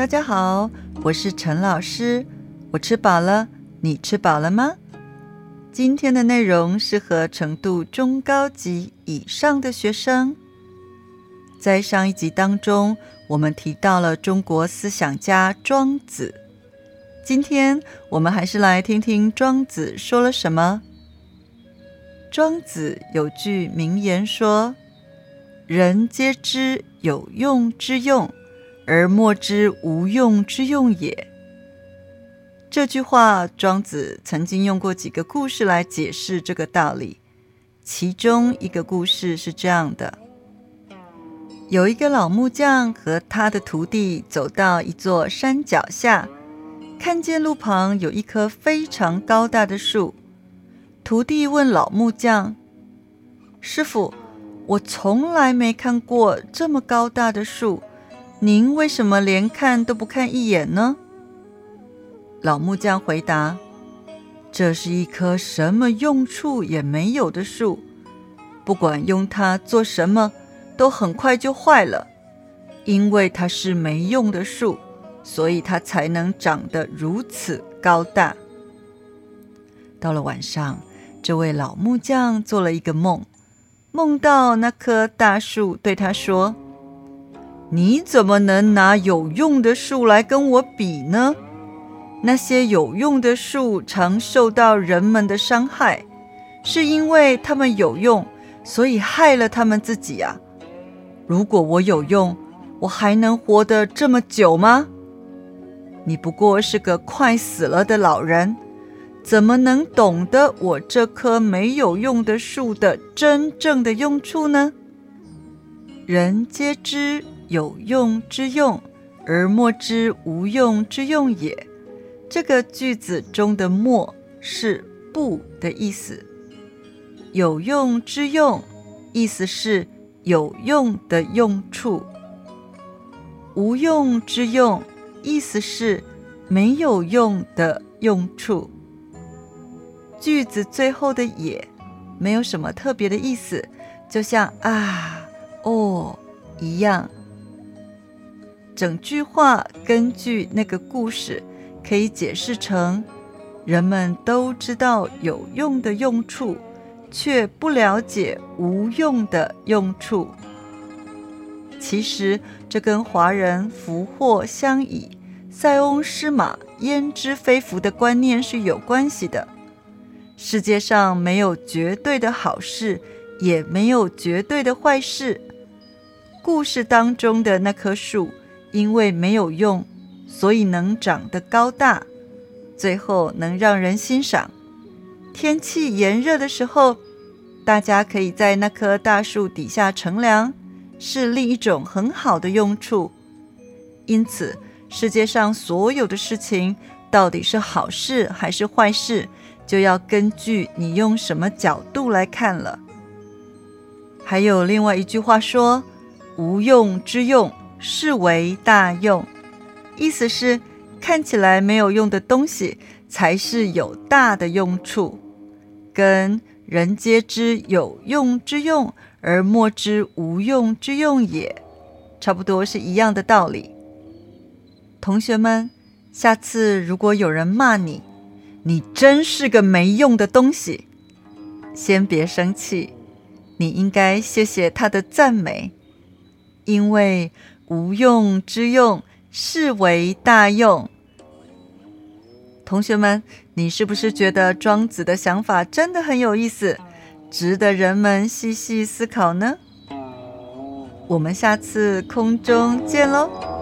大家好，我是陈老师。我吃饱了，你吃饱了吗？今天的内容适合程度中高级以上的学生。在上一集当中，我们提到了中国思想家庄子。今天我们还是来听听庄子说了什么。庄子有句名言说：“人皆知有用之用。”而莫之无用之用也。这句话，庄子曾经用过几个故事来解释这个道理。其中一个故事是这样的：有一个老木匠和他的徒弟走到一座山脚下，看见路旁有一棵非常高大的树。徒弟问老木匠：“师傅，我从来没看过这么高大的树。”您为什么连看都不看一眼呢？老木匠回答：“这是一棵什么用处也没有的树，不管用它做什么，都很快就坏了。因为它是没用的树，所以它才能长得如此高大。”到了晚上，这位老木匠做了一个梦，梦到那棵大树对他说。你怎么能拿有用的树来跟我比呢？那些有用的树常受到人们的伤害，是因为它们有用，所以害了他们自己啊。如果我有用，我还能活得这么久吗？你不过是个快死了的老人，怎么能懂得我这棵没有用的树的真正的用处呢？人皆知。有用之用，而莫之无用之用也。这个句子中的“莫”是不的意思。有用之用，意思是有用的用处；无用之用，意思是没有用的用处。句子最后的“也”没有什么特别的意思，就像啊、哦一样。整句话根据那个故事，可以解释成：人们都知道有用的用处，却不了解无用的用处。其实这跟华人福祸相倚、塞翁失马焉知非福的观念是有关系的。世界上没有绝对的好事，也没有绝对的坏事。故事当中的那棵树。因为没有用，所以能长得高大，最后能让人欣赏。天气炎热的时候，大家可以在那棵大树底下乘凉，是另一种很好的用处。因此，世界上所有的事情到底是好事还是坏事，就要根据你用什么角度来看了。还有另外一句话说：“无用之用。”是为大用，意思是看起来没有用的东西才是有大的用处，跟人皆知有用之用而莫知无用之用也，差不多是一样的道理。同学们，下次如果有人骂你，你真是个没用的东西，先别生气，你应该谢谢他的赞美，因为。无用之用，是为大用。同学们，你是不是觉得庄子的想法真的很有意思，值得人们细细思考呢？我们下次空中见喽！